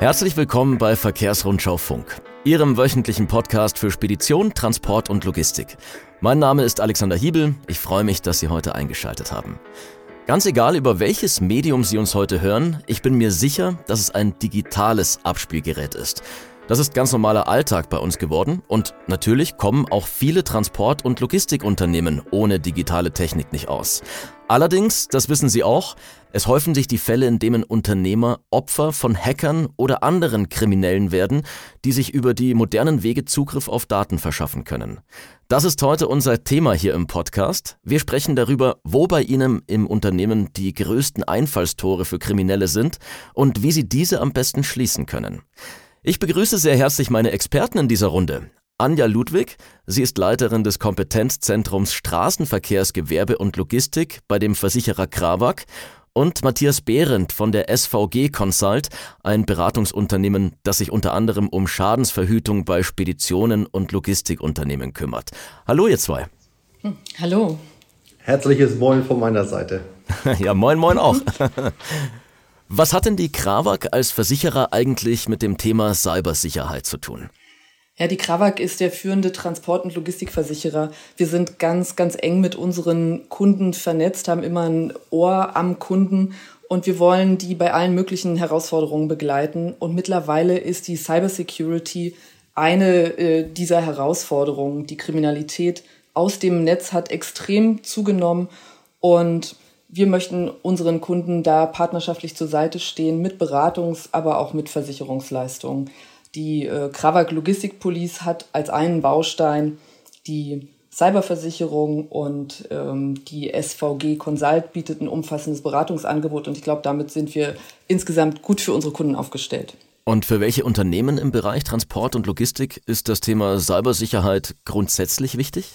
Herzlich willkommen bei Verkehrsrundschau Funk, Ihrem wöchentlichen Podcast für Spedition, Transport und Logistik. Mein Name ist Alexander Hiebel. Ich freue mich, dass Sie heute eingeschaltet haben. Ganz egal, über welches Medium Sie uns heute hören, ich bin mir sicher, dass es ein digitales Abspielgerät ist. Das ist ganz normaler Alltag bei uns geworden und natürlich kommen auch viele Transport- und Logistikunternehmen ohne digitale Technik nicht aus. Allerdings, das wissen Sie auch, es häufen sich die Fälle, in denen Unternehmer Opfer von Hackern oder anderen Kriminellen werden, die sich über die modernen Wege Zugriff auf Daten verschaffen können. Das ist heute unser Thema hier im Podcast. Wir sprechen darüber, wo bei Ihnen im Unternehmen die größten Einfallstore für Kriminelle sind und wie Sie diese am besten schließen können. Ich begrüße sehr herzlich meine Experten in dieser Runde. Anja Ludwig, sie ist Leiterin des Kompetenzzentrums Straßenverkehrsgewerbe und Logistik bei dem Versicherer Krawak und Matthias Behrendt von der SVG Consult, ein Beratungsunternehmen, das sich unter anderem um Schadensverhütung bei Speditionen und Logistikunternehmen kümmert. Hallo ihr zwei. Hm, hallo. Herzliches Moin von meiner Seite. ja, moin, moin auch. Was hat denn die Krawak als Versicherer eigentlich mit dem Thema Cybersicherheit zu tun? Ja, die Krawak ist der führende Transport- und Logistikversicherer. Wir sind ganz, ganz eng mit unseren Kunden vernetzt, haben immer ein Ohr am Kunden und wir wollen die bei allen möglichen Herausforderungen begleiten. Und mittlerweile ist die Cybersecurity eine äh, dieser Herausforderungen. Die Kriminalität aus dem Netz hat extrem zugenommen und wir möchten unseren Kunden da partnerschaftlich zur Seite stehen mit Beratungs-, aber auch mit Versicherungsleistungen. Die äh, Krawak Logistik Police hat als einen Baustein die Cyberversicherung und ähm, die SVG Consult bietet ein umfassendes Beratungsangebot und ich glaube, damit sind wir insgesamt gut für unsere Kunden aufgestellt. Und für welche Unternehmen im Bereich Transport und Logistik ist das Thema Cybersicherheit grundsätzlich wichtig?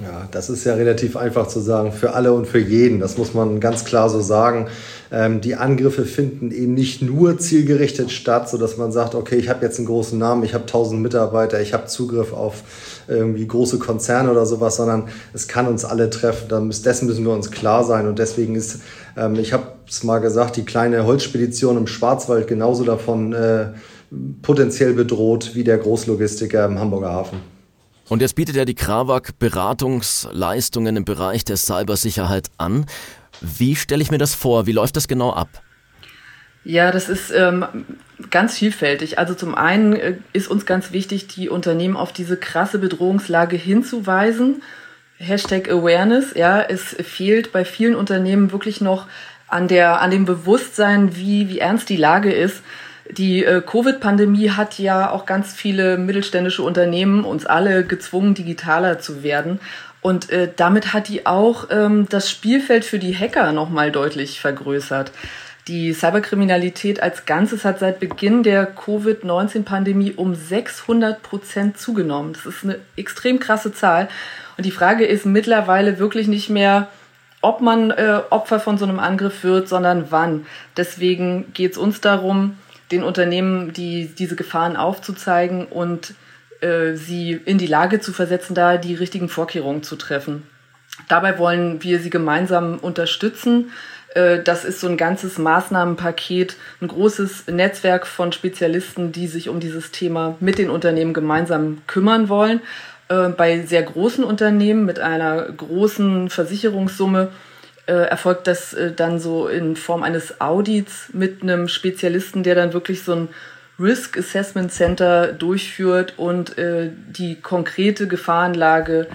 Ja, das ist ja relativ einfach zu sagen, für alle und für jeden. Das muss man ganz klar so sagen. Ähm, die Angriffe finden eben nicht nur zielgerichtet statt, so dass man sagt, okay, ich habe jetzt einen großen Namen, ich habe 1000 Mitarbeiter, ich habe Zugriff auf irgendwie große Konzerne oder sowas, sondern es kann uns alle treffen. dessen müssen wir uns klar sein. Und deswegen ist, ähm, ich habe es mal gesagt, die kleine Holzspedition im Schwarzwald genauso davon äh, potenziell bedroht wie der Großlogistiker im Hamburger Hafen. Und jetzt bietet ja die Krawak Beratungsleistungen im Bereich der Cybersicherheit an. Wie stelle ich mir das vor? Wie läuft das genau ab? Ja, das ist ähm, ganz vielfältig. Also zum einen äh, ist uns ganz wichtig, die Unternehmen auf diese krasse Bedrohungslage hinzuweisen. Hashtag Awareness, ja, es fehlt bei vielen Unternehmen wirklich noch an der, an dem Bewusstsein, wie, wie ernst die Lage ist. Die äh, Covid-Pandemie hat ja auch ganz viele mittelständische Unternehmen, uns alle gezwungen, digitaler zu werden. Und äh, damit hat die auch ähm, das Spielfeld für die Hacker nochmal deutlich vergrößert. Die Cyberkriminalität als Ganzes hat seit Beginn der Covid-19-Pandemie um 600 Prozent zugenommen. Das ist eine extrem krasse Zahl. Und die Frage ist mittlerweile wirklich nicht mehr, ob man äh, Opfer von so einem Angriff wird, sondern wann. Deswegen geht es uns darum, den Unternehmen die, diese Gefahren aufzuzeigen und äh, sie in die Lage zu versetzen, da die richtigen Vorkehrungen zu treffen. Dabei wollen wir sie gemeinsam unterstützen. Äh, das ist so ein ganzes Maßnahmenpaket, ein großes Netzwerk von Spezialisten, die sich um dieses Thema mit den Unternehmen gemeinsam kümmern wollen. Äh, bei sehr großen Unternehmen mit einer großen Versicherungssumme äh, erfolgt das äh, dann so in Form eines Audits mit einem Spezialisten, der dann wirklich so ein Risk Assessment Center durchführt und äh, die konkrete Gefahrenlage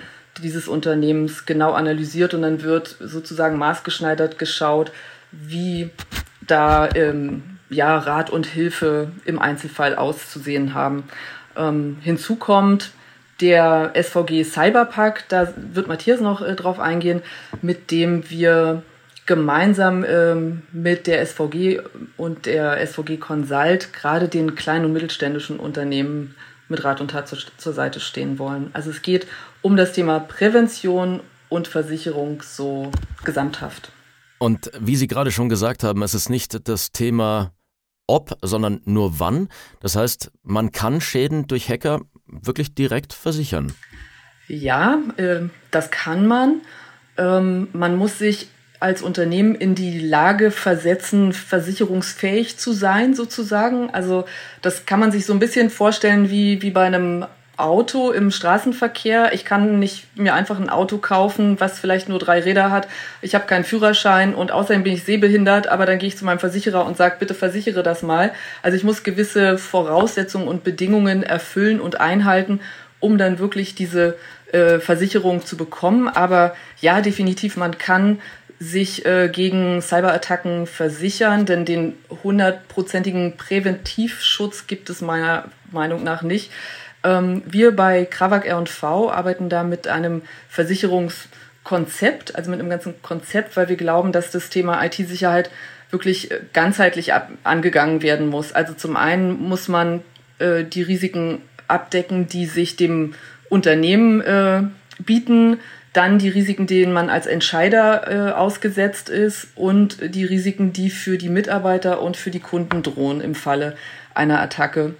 dieses Unternehmens genau analysiert und dann wird sozusagen maßgeschneidert geschaut, wie da ähm, ja, Rat und Hilfe im Einzelfall auszusehen haben. Ähm, hinzu kommt, der SVG Cyberpark, da wird Matthias noch äh, drauf eingehen, mit dem wir gemeinsam ähm, mit der SVG und der SVG Consult gerade den kleinen und mittelständischen Unternehmen mit Rat und Tat zu, zur Seite stehen wollen. Also es geht um das Thema Prävention und Versicherung so gesamthaft. Und wie Sie gerade schon gesagt haben, es ist nicht das Thema ob, sondern nur wann. Das heißt, man kann Schäden durch Hacker wirklich direkt versichern. Ja, äh, das kann man. Ähm, man muss sich als Unternehmen in die Lage versetzen, versicherungsfähig zu sein, sozusagen. Also das kann man sich so ein bisschen vorstellen wie, wie bei einem Auto im Straßenverkehr. Ich kann nicht mir einfach ein Auto kaufen, was vielleicht nur drei Räder hat. Ich habe keinen Führerschein und außerdem bin ich sehbehindert, aber dann gehe ich zu meinem Versicherer und sage, bitte versichere das mal. Also ich muss gewisse Voraussetzungen und Bedingungen erfüllen und einhalten, um dann wirklich diese äh, Versicherung zu bekommen. Aber ja, definitiv, man kann sich äh, gegen Cyberattacken versichern, denn den hundertprozentigen Präventivschutz gibt es meiner Meinung nach nicht. Ähm, wir bei Kravak R&V arbeiten da mit einem Versicherungskonzept, also mit einem ganzen Konzept, weil wir glauben, dass das Thema IT-Sicherheit wirklich äh, ganzheitlich angegangen werden muss. Also zum einen muss man äh, die Risiken abdecken, die sich dem Unternehmen äh, bieten, dann die Risiken, denen man als Entscheider äh, ausgesetzt ist und die Risiken, die für die Mitarbeiter und für die Kunden drohen im Falle einer Attacke.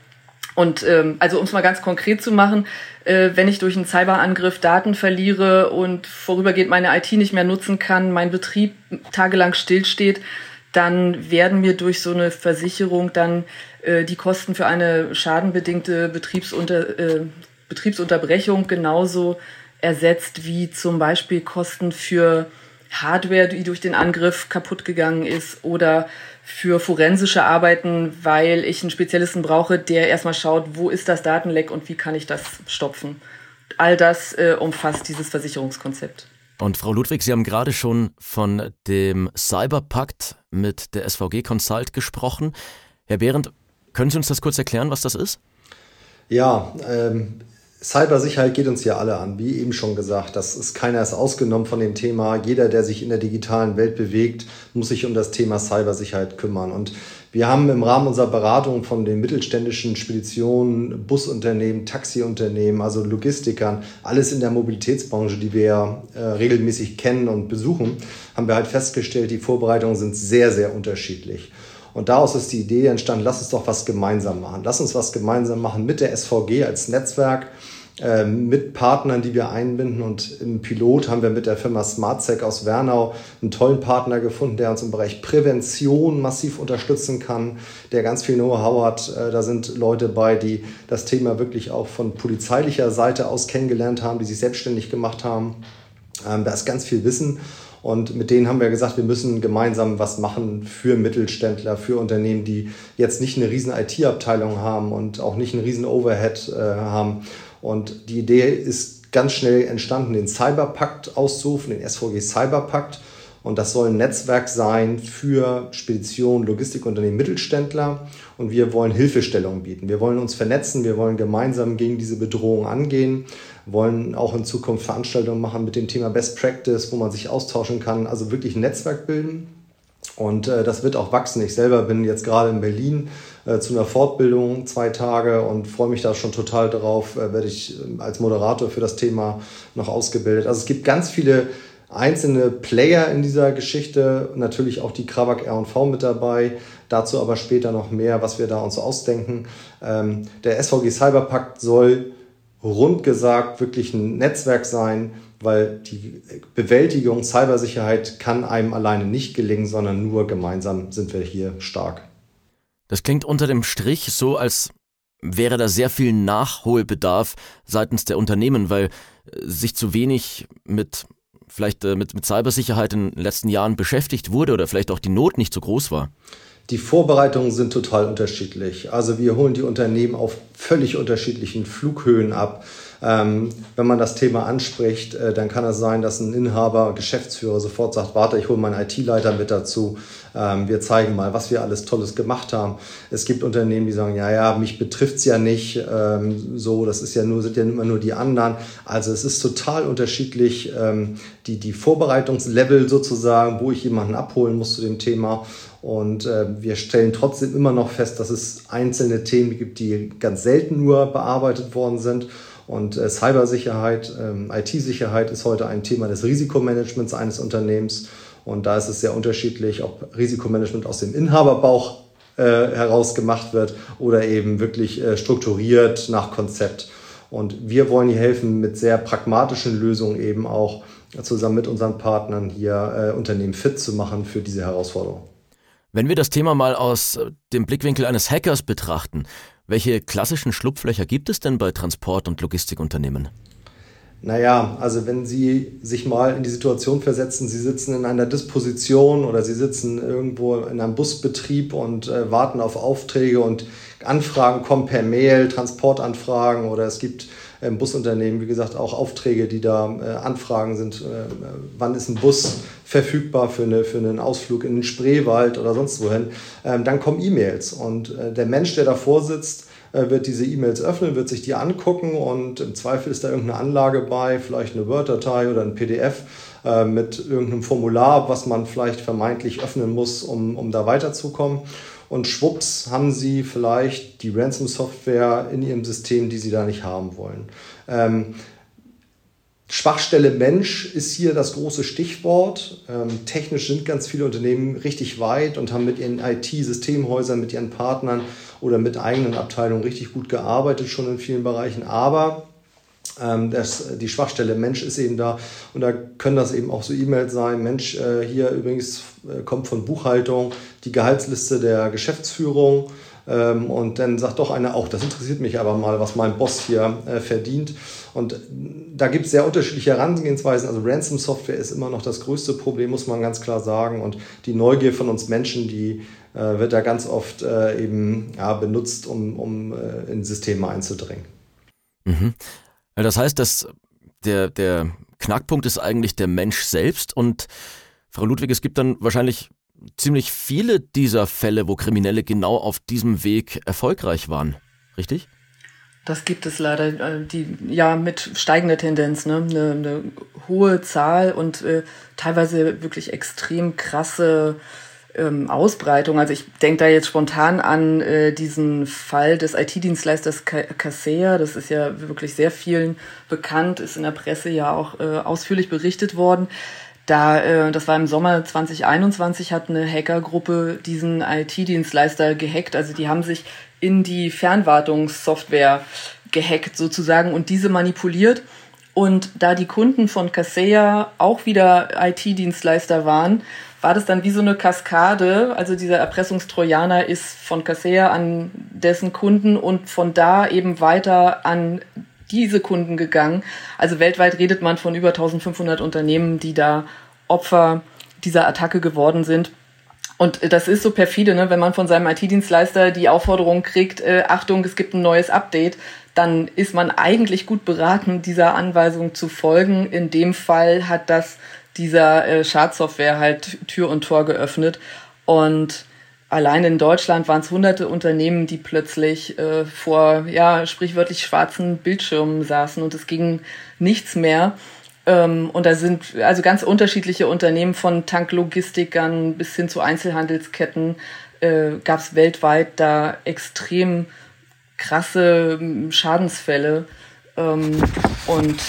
Und ähm, also um es mal ganz konkret zu machen, äh, wenn ich durch einen Cyberangriff Daten verliere und vorübergehend meine IT nicht mehr nutzen kann, mein Betrieb tagelang stillsteht, dann werden mir durch so eine Versicherung dann äh, die Kosten für eine schadenbedingte Betriebsunter, äh, Betriebsunterbrechung genauso ersetzt wie zum Beispiel Kosten für Hardware, die durch den Angriff kaputt gegangen ist oder für forensische Arbeiten, weil ich einen Spezialisten brauche, der erstmal schaut, wo ist das Datenleck und wie kann ich das stopfen. All das äh, umfasst dieses Versicherungskonzept. Und Frau Ludwig, Sie haben gerade schon von dem Cyberpakt mit der SVG Consult gesprochen. Herr Behrendt, können Sie uns das kurz erklären, was das ist? Ja, ähm, Cybersicherheit geht uns ja alle an, wie eben schon gesagt. Das ist keiner ist ausgenommen von dem Thema. Jeder, der sich in der digitalen Welt bewegt, muss sich um das Thema Cybersicherheit kümmern. Und wir haben im Rahmen unserer Beratung von den mittelständischen Speditionen, Busunternehmen, Taxiunternehmen, also Logistikern, alles in der Mobilitätsbranche, die wir äh, regelmäßig kennen und besuchen, haben wir halt festgestellt, die Vorbereitungen sind sehr, sehr unterschiedlich. Und daraus ist die Idee entstanden, lass uns doch was gemeinsam machen. Lass uns was gemeinsam machen mit der SVG als Netzwerk, äh, mit Partnern, die wir einbinden. Und im Pilot haben wir mit der Firma SmartSec aus Wernau einen tollen Partner gefunden, der uns im Bereich Prävention massiv unterstützen kann, der ganz viel Know-how hat. Äh, da sind Leute bei, die das Thema wirklich auch von polizeilicher Seite aus kennengelernt haben, die sich selbstständig gemacht haben. Ähm, da ist ganz viel Wissen. Und mit denen haben wir gesagt, wir müssen gemeinsam was machen für Mittelständler, für Unternehmen, die jetzt nicht eine riesen IT-Abteilung haben und auch nicht einen riesen Overhead äh, haben. Und die Idee ist ganz schnell entstanden, den Cyberpakt auszurufen, den SVG Cyberpakt. Und das soll ein Netzwerk sein für Spedition, Logistikunternehmen, Mittelständler. Und wir wollen Hilfestellungen bieten. Wir wollen uns vernetzen. Wir wollen gemeinsam gegen diese Bedrohung angehen wollen auch in Zukunft Veranstaltungen machen mit dem Thema Best Practice, wo man sich austauschen kann, also wirklich ein Netzwerk bilden. Und äh, das wird auch wachsen. Ich selber bin jetzt gerade in Berlin äh, zu einer Fortbildung zwei Tage und freue mich da schon total drauf. Äh, werde ich ähm, als Moderator für das Thema noch ausgebildet. Also es gibt ganz viele einzelne Player in dieser Geschichte, natürlich auch die Kravak R&V mit dabei. Dazu aber später noch mehr, was wir da uns ausdenken. Ähm, der SVG Cyberpakt soll rund gesagt wirklich ein Netzwerk sein, weil die Bewältigung Cybersicherheit kann einem alleine nicht gelingen, sondern nur gemeinsam sind wir hier stark. Das klingt unter dem Strich so, als wäre da sehr viel Nachholbedarf seitens der Unternehmen, weil äh, sich zu wenig mit vielleicht äh, mit, mit Cybersicherheit in den letzten Jahren beschäftigt wurde oder vielleicht auch die Not nicht so groß war. Die Vorbereitungen sind total unterschiedlich. Also wir holen die Unternehmen auf völlig unterschiedlichen Flughöhen ab. Ähm, wenn man das Thema anspricht, äh, dann kann es sein, dass ein Inhaber, Geschäftsführer sofort sagt, warte, ich hole meinen IT-Leiter mit dazu. Ähm, wir zeigen mal, was wir alles Tolles gemacht haben. Es gibt Unternehmen, die sagen, ja, ja, mich betrifft's ja nicht. Ähm, so, das ist ja nur, sind ja immer nur die anderen. Also es ist total unterschiedlich, ähm, die, die Vorbereitungslevel sozusagen, wo ich jemanden abholen muss zu dem Thema. Und äh, wir stellen trotzdem immer noch fest, dass es einzelne Themen gibt, die ganz selten nur bearbeitet worden sind. Und äh, Cybersicherheit, ähm, IT-Sicherheit ist heute ein Thema des Risikomanagements eines Unternehmens. Und da ist es sehr unterschiedlich, ob Risikomanagement aus dem Inhaberbauch äh, heraus gemacht wird oder eben wirklich äh, strukturiert nach Konzept. Und wir wollen hier helfen, mit sehr pragmatischen Lösungen eben auch zusammen mit unseren Partnern hier äh, Unternehmen fit zu machen für diese Herausforderung. Wenn wir das Thema mal aus äh, dem Blickwinkel eines Hackers betrachten, welche klassischen Schlupflöcher gibt es denn bei Transport- und Logistikunternehmen? Naja, also wenn Sie sich mal in die Situation versetzen, Sie sitzen in einer Disposition oder Sie sitzen irgendwo in einem Busbetrieb und äh, warten auf Aufträge und Anfragen kommen per Mail, Transportanfragen oder es gibt im Busunternehmen, wie gesagt, auch Aufträge, die da äh, Anfragen sind, äh, wann ist ein Bus verfügbar für, eine, für einen Ausflug in den Spreewald oder sonst wohin. Ähm, dann kommen E-Mails und äh, der Mensch, der davor sitzt, äh, wird diese E-Mails öffnen, wird sich die angucken und im Zweifel ist da irgendeine Anlage bei, vielleicht eine Word-Datei oder ein PDF äh, mit irgendeinem Formular, was man vielleicht vermeintlich öffnen muss, um, um da weiterzukommen. Und schwupps haben sie vielleicht die Ransom-Software in ihrem System, die sie da nicht haben wollen. Ähm, Schwachstelle Mensch ist hier das große Stichwort. Ähm, technisch sind ganz viele Unternehmen richtig weit und haben mit ihren IT-Systemhäusern, mit ihren Partnern oder mit eigenen Abteilungen richtig gut gearbeitet, schon in vielen Bereichen. Aber ähm, das, die Schwachstelle Mensch ist eben da und da können das eben auch so E-Mails sein. Mensch, äh, hier übrigens äh, kommt von Buchhaltung die Gehaltsliste der Geschäftsführung ähm, und dann sagt doch einer auch, das interessiert mich aber mal, was mein Boss hier äh, verdient. Und da gibt es sehr unterschiedliche Herangehensweisen. Also Ransom-Software ist immer noch das größte Problem, muss man ganz klar sagen. Und die Neugier von uns Menschen, die äh, wird da ganz oft äh, eben ja, benutzt, um, um äh, in Systeme einzudringen. Mhm. Das heißt, dass der, der Knackpunkt ist eigentlich der Mensch selbst und Frau Ludwig, es gibt dann wahrscheinlich ziemlich viele dieser Fälle, wo Kriminelle genau auf diesem Weg erfolgreich waren, richtig? Das gibt es leider, äh, die ja mit steigender Tendenz, ne? eine, eine hohe Zahl und äh, teilweise wirklich extrem krasse ähm, Ausbreitung. Also ich denke da jetzt spontan an äh, diesen Fall des IT-Dienstleisters Kaseya. Das ist ja wirklich sehr vielen bekannt, ist in der Presse ja auch äh, ausführlich berichtet worden. Da, äh, das war im Sommer 2021, hat eine Hackergruppe diesen IT-Dienstleister gehackt. Also die haben sich in die Fernwartungssoftware gehackt sozusagen und diese manipuliert. Und da die Kunden von Kaseya auch wieder IT-Dienstleister waren, war das dann wie so eine Kaskade. Also dieser Erpressungstrojaner ist von Kaseya an dessen Kunden und von da eben weiter an diese Kunden gegangen. Also weltweit redet man von über 1500 Unternehmen, die da Opfer dieser Attacke geworden sind. Und das ist so perfide, ne? wenn man von seinem IT-Dienstleister die Aufforderung kriegt, äh, Achtung, es gibt ein neues Update, dann ist man eigentlich gut beraten, dieser Anweisung zu folgen. In dem Fall hat das dieser äh, Schadsoftware halt Tür und Tor geöffnet. Und allein in Deutschland waren es hunderte Unternehmen, die plötzlich äh, vor, ja, sprichwörtlich schwarzen Bildschirmen saßen und es ging nichts mehr. Ähm, und da sind also ganz unterschiedliche Unternehmen von Tanklogistikern bis hin zu Einzelhandelsketten äh, gab es weltweit da extrem krasse ähm, Schadensfälle. Ähm, und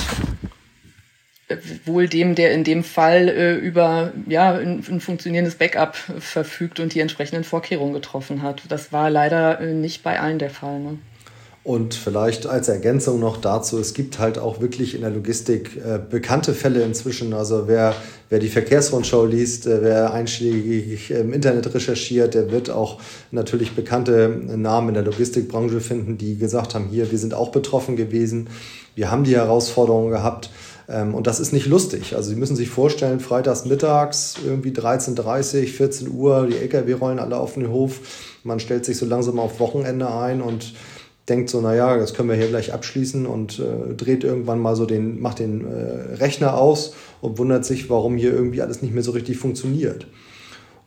wohl dem, der in dem Fall äh, über ja, ein, ein, funktionierendes Backup verfügt und die entsprechenden Vorkehrungen getroffen hat. Das war leider äh, nicht bei allen der Fall. Ne? Und vielleicht als Ergänzung noch dazu, es gibt halt auch wirklich in der Logistik äh, bekannte Fälle inzwischen. Also wer, wer die Verkehrsrundschau liest, äh, wer einschlägig im Internet recherchiert, der wird auch natürlich bekannte Namen in der Logistikbranche finden, die gesagt haben, hier, wir sind auch betroffen gewesen. Wir haben die Herausforderungen gehabt. Ähm, und das ist nicht lustig. Also Sie müssen sich vorstellen, freitags mittags, irgendwie 13.30 14 Uhr, die Lkw rollen alle auf den Hof. Man stellt sich so langsam auf Wochenende ein und denkt so, naja, das können wir hier gleich abschließen und äh, dreht irgendwann mal so den, macht den äh, Rechner aus und wundert sich, warum hier irgendwie alles nicht mehr so richtig funktioniert.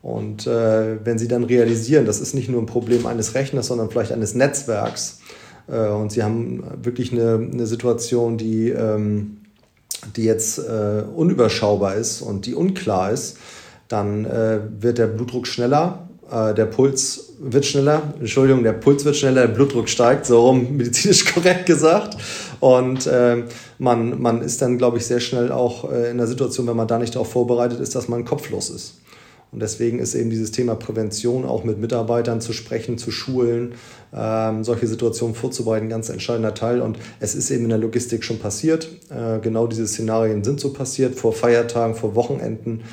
Und äh, wenn Sie dann realisieren, das ist nicht nur ein Problem eines Rechners, sondern vielleicht eines Netzwerks, äh, und Sie haben wirklich eine, eine Situation, die, ähm, die jetzt äh, unüberschaubar ist und die unklar ist, dann äh, wird der Blutdruck schneller, der Puls wird schneller, Entschuldigung, der Puls wird schneller, der Blutdruck steigt, so rum medizinisch korrekt gesagt. Und äh, man, man ist dann, glaube ich, sehr schnell auch äh, in der Situation, wenn man da nicht darauf vorbereitet ist, dass man kopflos ist. Und deswegen ist eben dieses Thema Prävention auch mit Mitarbeitern zu sprechen, zu schulen, ähm, solche Situationen vorzubereiten, ganz entscheidender Teil. Und es ist eben in der Logistik schon passiert. Äh, genau diese Szenarien sind so passiert, vor Feiertagen, vor Wochenenden.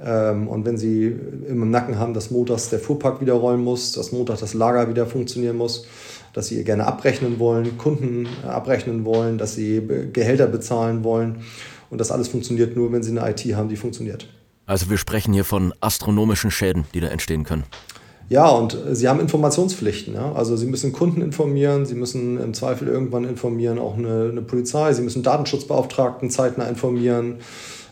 Ähm, und wenn Sie im Nacken haben, dass montags der Fuhrpark wieder rollen muss, dass Montag das Lager wieder funktionieren muss, dass Sie gerne abrechnen wollen, Kunden abrechnen wollen, dass Sie Gehälter bezahlen wollen. Und das alles funktioniert nur, wenn Sie eine IT haben, die funktioniert. Also wir sprechen hier von astronomischen Schäden, die da entstehen können. Ja, und sie haben Informationspflichten. Ja? Also sie müssen Kunden informieren, sie müssen im Zweifel irgendwann informieren, auch eine, eine Polizei, sie müssen Datenschutzbeauftragten zeitnah informieren.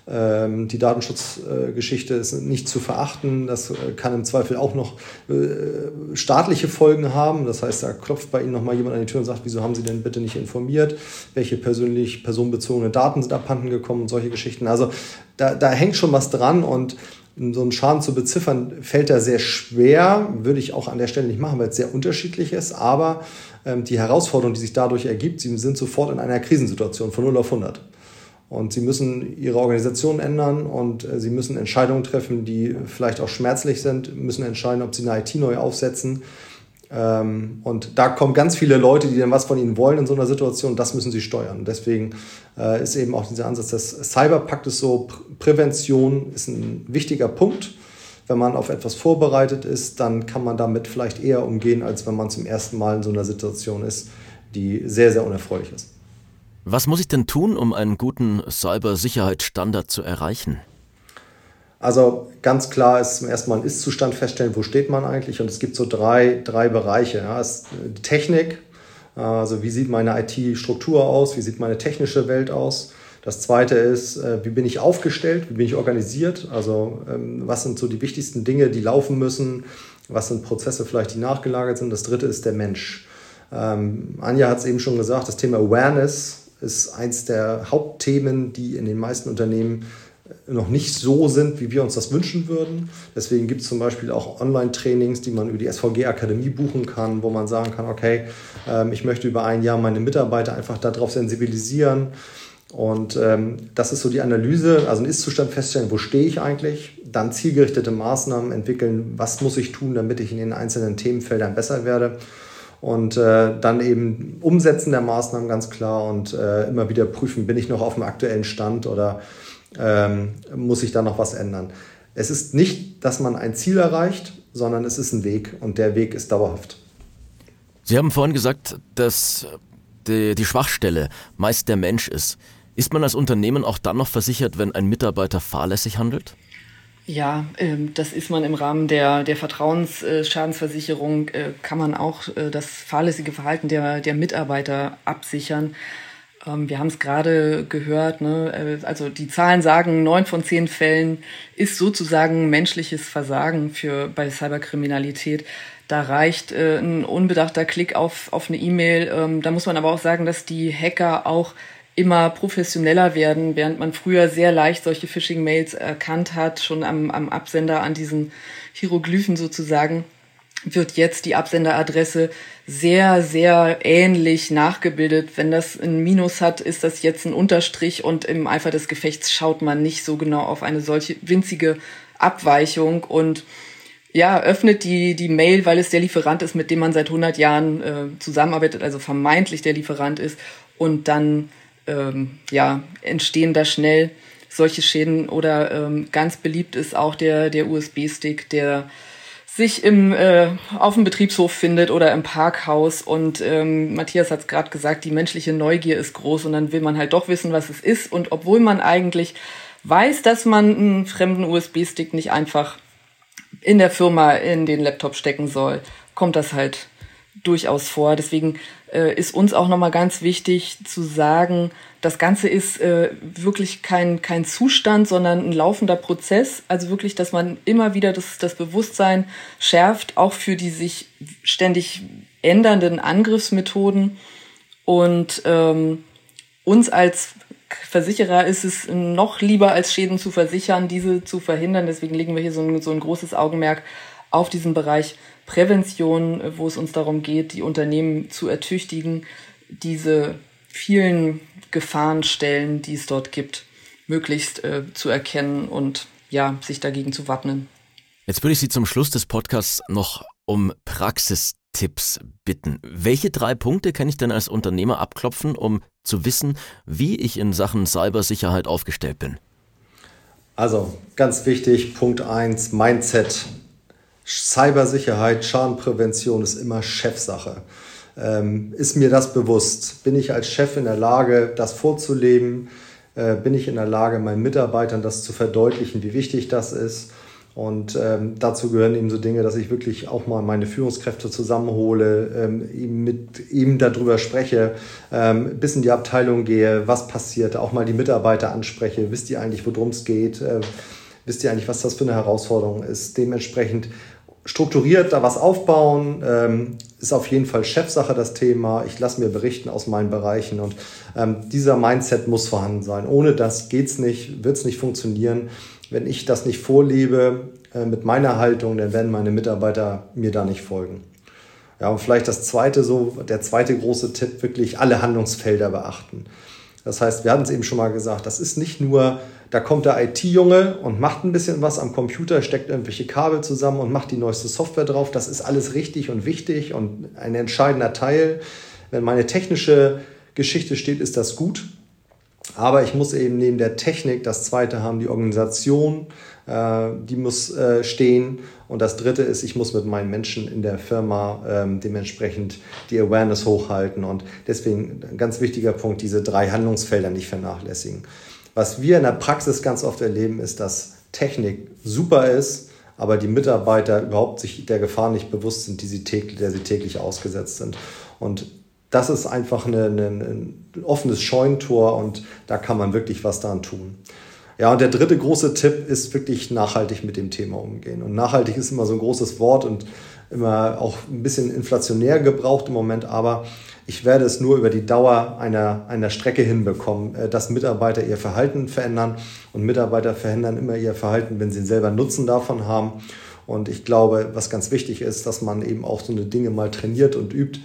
Ähm, die Datenschutzgeschichte ist nicht zu verachten. Das äh, kann im Zweifel auch noch äh, staatliche Folgen haben. Das heißt, da klopft bei Ihnen nochmal jemand an die Tür und sagt, wieso haben Sie denn bitte nicht informiert? Welche persönlich personenbezogene Daten sind abhanden gekommen und solche Geschichten. Also da, da hängt schon was dran und so einen Schaden zu beziffern, fällt da sehr schwer, würde ich auch an der Stelle nicht machen, weil es sehr unterschiedlich ist. Aber ähm, die Herausforderung, die sich dadurch ergibt, sie sind sofort in einer Krisensituation von 0 auf 100. Und sie müssen ihre Organisation ändern und äh, sie müssen Entscheidungen treffen, die vielleicht auch schmerzlich sind, müssen entscheiden, ob sie eine IT neu aufsetzen. Ähm, und da kommen ganz viele Leute, die dann was von ihnen wollen in so einer Situation. Das müssen sie steuern. Deswegen äh, ist eben auch dieser Ansatz des Cyberpaktes so, Prävention ist ein wichtiger Punkt. Wenn man auf etwas vorbereitet ist, dann kann man damit vielleicht eher umgehen, als wenn man zum ersten Mal in so einer Situation ist, die sehr, sehr unerfreulich ist. Was muss ich denn tun, um einen guten Cybersicherheitsstandard zu erreichen? Also ganz klar ist zum ersten Mal ein Ist-Zustand feststellen, wo steht man eigentlich. Und es gibt so drei, drei Bereiche. Ja. Es die Technik, also wie sieht meine IT-Struktur aus, wie sieht meine technische Welt aus. Das zweite ist, äh, wie bin ich aufgestellt, wie bin ich organisiert, also ähm, was sind so die wichtigsten Dinge, die laufen müssen, was sind Prozesse vielleicht, die nachgelagert sind. Das dritte ist der Mensch. Ähm, Anja hat es eben schon gesagt, das Thema Awareness ist eins der Hauptthemen, die in den meisten Unternehmen äh, noch nicht so sind, wie wir uns das wünschen würden. Deswegen gibt es zum Beispiel auch Online-Trainings, die man über die SVG-Akademie buchen kann, wo man sagen kann, okay, ähm, ich möchte über ein Jahr meine Mitarbeiter einfach darauf sensibilisieren. Und ähm, das ist so die Analyse, also einen Ist-Zustand feststellen, wo stehe ich eigentlich, dann zielgerichtete Maßnahmen entwickeln, was muss ich tun, damit ich in den einzelnen Themenfeldern besser werde und äh, dann eben umsetzen der Maßnahmen ganz klar und äh, immer wieder prüfen, bin ich noch auf dem aktuellen Stand oder ähm, muss ich da noch was ändern. Es ist nicht, dass man ein Ziel erreicht, sondern es ist ein Weg und der Weg ist dauerhaft. Sie haben vorhin gesagt, dass die, die Schwachstelle meist der Mensch ist. Ist man als Unternehmen auch dann noch versichert, wenn ein Mitarbeiter fahrlässig handelt? Ja, ähm, das ist man im Rahmen der, der Vertrauensschadensversicherung, äh, kann man auch äh, das fahrlässige Verhalten der, der Mitarbeiter absichern. Ähm, wir haben es gerade gehört, ne? Äh, also die Zahlen sagen, neun von zehn Fällen ist sozusagen menschliches Versagen für, bei Cyberkriminalität. Da reicht ein unbedachter Klick auf, auf eine E-Mail. Ähm, da muss man aber auch sagen, dass die Hacker auch immer professioneller werden, während man früher sehr leicht solche Phishing-Mails erkannt hat, schon am, am Absender an diesen Hieroglyphen sozusagen, wird jetzt die Absenderadresse sehr, sehr ähnlich nachgebildet. Wenn das ein Minus hat, ist das jetzt ein Unterstrich und im Eifer des Gefechts schaut man nicht so genau auf eine solche winzige Abweichung und ja, öffnet die, die Mail, weil es der Lieferant ist, mit dem man seit 100 Jahren äh, zusammenarbeitet, also vermeintlich der Lieferant ist und dann ähm, ja, entstehen da schnell solche Schäden oder ähm, ganz beliebt ist auch der, der USB-Stick, der sich im, äh, auf dem Betriebshof findet oder im Parkhaus. Und ähm, Matthias hat es gerade gesagt, die menschliche Neugier ist groß und dann will man halt doch wissen, was es ist. Und obwohl man eigentlich weiß, dass man einen fremden USB-Stick nicht einfach in der Firma in den Laptop stecken soll, kommt das halt durchaus vor. Deswegen äh, ist uns auch nochmal ganz wichtig zu sagen, das Ganze ist äh, wirklich kein, kein Zustand, sondern ein laufender Prozess. Also wirklich, dass man immer wieder das, das Bewusstsein schärft, auch für die sich ständig ändernden Angriffsmethoden. Und ähm, uns als Versicherer ist es noch lieber, als Schäden zu versichern, diese zu verhindern. Deswegen legen wir hier so ein, so ein großes Augenmerk auf diesen Bereich Prävention, wo es uns darum geht, die Unternehmen zu ertüchtigen, diese vielen Gefahrenstellen, die es dort gibt, möglichst äh, zu erkennen und ja, sich dagegen zu wappnen. Jetzt würde ich Sie zum Schluss des Podcasts noch um Praxistipps bitten. Welche drei Punkte kann ich denn als Unternehmer abklopfen, um zu wissen, wie ich in Sachen Cybersicherheit aufgestellt bin? Also ganz wichtig, Punkt 1, Mindset. Cybersicherheit, Schadenprävention ist immer Chefsache. Ähm, ist mir das bewusst? Bin ich als Chef in der Lage, das vorzuleben? Äh, bin ich in der Lage, meinen Mitarbeitern das zu verdeutlichen, wie wichtig das ist? Und ähm, dazu gehören eben so Dinge, dass ich wirklich auch mal meine Führungskräfte zusammenhole, ähm, mit ihm darüber spreche, ähm, bis in die Abteilung gehe, was passiert, auch mal die Mitarbeiter anspreche, wisst ihr eigentlich, worum es geht, äh, wisst ihr eigentlich, was das für eine Herausforderung ist. Dementsprechend strukturiert da was aufbauen, ähm, ist auf jeden Fall Chefsache das Thema. Ich lasse mir berichten aus meinen Bereichen und ähm, dieser Mindset muss vorhanden sein. Ohne das geht's nicht, wird's nicht funktionieren wenn ich das nicht vorlebe äh, mit meiner Haltung, dann werden meine Mitarbeiter mir da nicht folgen. Ja, und vielleicht das zweite, so, der zweite große Tipp, wirklich alle Handlungsfelder beachten. Das heißt, wir hatten es eben schon mal gesagt, das ist nicht nur, da kommt der IT-Junge und macht ein bisschen was am Computer, steckt irgendwelche Kabel zusammen und macht die neueste Software drauf. Das ist alles richtig und wichtig und ein entscheidender Teil. Wenn meine technische Geschichte steht, ist das gut. Aber ich muss eben neben der Technik das zweite haben, die Organisation, äh, die muss äh, stehen. Und das dritte ist, ich muss mit meinen Menschen in der Firma ähm, dementsprechend die Awareness hochhalten. Und deswegen ein ganz wichtiger Punkt, diese drei Handlungsfelder nicht vernachlässigen. Was wir in der Praxis ganz oft erleben, ist, dass Technik super ist, aber die Mitarbeiter überhaupt sich der Gefahr nicht bewusst sind, die sie täglich, der sie täglich ausgesetzt sind. Und das ist einfach eine, eine, ein offenes Scheunentor und da kann man wirklich was daran tun. Ja, und der dritte große Tipp ist wirklich nachhaltig mit dem Thema umgehen. Und nachhaltig ist immer so ein großes Wort und immer auch ein bisschen inflationär gebraucht im Moment, aber ich werde es nur über die Dauer einer, einer Strecke hinbekommen, äh, dass Mitarbeiter ihr Verhalten verändern und Mitarbeiter verändern immer ihr Verhalten, wenn sie selber Nutzen davon haben. Und ich glaube, was ganz wichtig ist, dass man eben auch so eine Dinge mal trainiert und übt,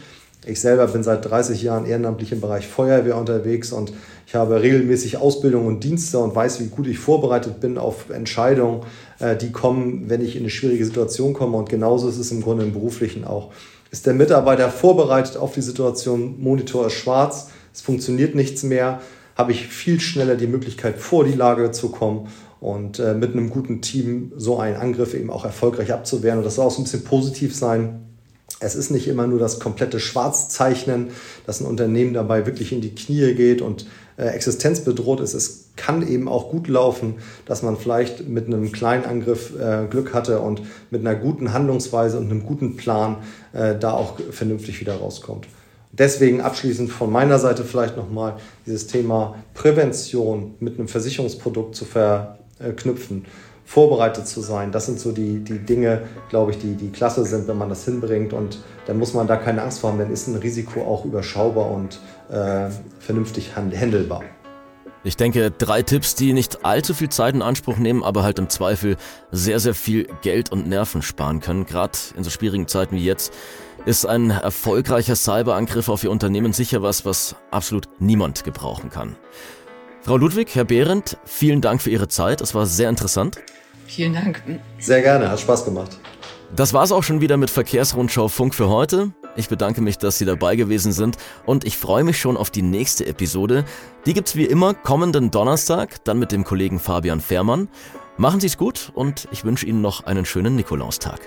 ich selber bin seit 30 Jahren ehrenamtlich im Bereich Feuerwehr unterwegs und ich habe regelmäßig Ausbildung und Dienste und weiß, wie gut ich vorbereitet bin auf Entscheidungen, äh, die kommen, wenn ich in eine schwierige Situation komme. Und genauso ist es im Grunde im beruflichen auch. Ist der Mitarbeiter vorbereitet auf die Situation, Monitor ist schwarz, es funktioniert nichts mehr, habe ich viel schneller die Möglichkeit, vor die Lage zu kommen und äh, mit einem guten Team so einen Angriff eben auch erfolgreich abzuwehren. Und das soll auch so ein bisschen positiv sein es ist nicht immer nur das komplette Schwarzzeichnen, dass ein Unternehmen dabei wirklich in die Knie geht und äh, existenzbedroht ist. Es kann eben auch gut laufen, dass man vielleicht mit einem kleinen Angriff äh, Glück hatte und mit einer guten Handlungsweise und einem guten Plan äh, da auch vernünftig wieder rauskommt. Deswegen abschließend von meiner Seite vielleicht nochmal dieses Thema Prävention mit einem Versicherungsprodukt zu verknüpfen vorbereitet zu sein. Das sind so die, die Dinge, glaube ich, die, die klasse sind, wenn man das hinbringt. Und dann muss man da keine Angst vor haben, dann ist ein Risiko auch überschaubar und äh, vernünftig handelbar. Ich denke, drei Tipps, die nicht allzu viel Zeit in Anspruch nehmen, aber halt im Zweifel sehr, sehr viel Geld und Nerven sparen können. Gerade in so schwierigen Zeiten wie jetzt ist ein erfolgreicher Cyberangriff auf Ihr Unternehmen sicher was, was absolut niemand gebrauchen kann. Frau Ludwig, Herr Behrendt, vielen Dank für Ihre Zeit. Es war sehr interessant. Vielen Dank. Sehr gerne, hat Spaß gemacht. Das war's auch schon wieder mit Verkehrsrundschau Funk für heute. Ich bedanke mich, dass Sie dabei gewesen sind und ich freue mich schon auf die nächste Episode. Die gibt's wie immer kommenden Donnerstag, dann mit dem Kollegen Fabian Fährmann. Machen Sie's gut und ich wünsche Ihnen noch einen schönen Nikolaustag.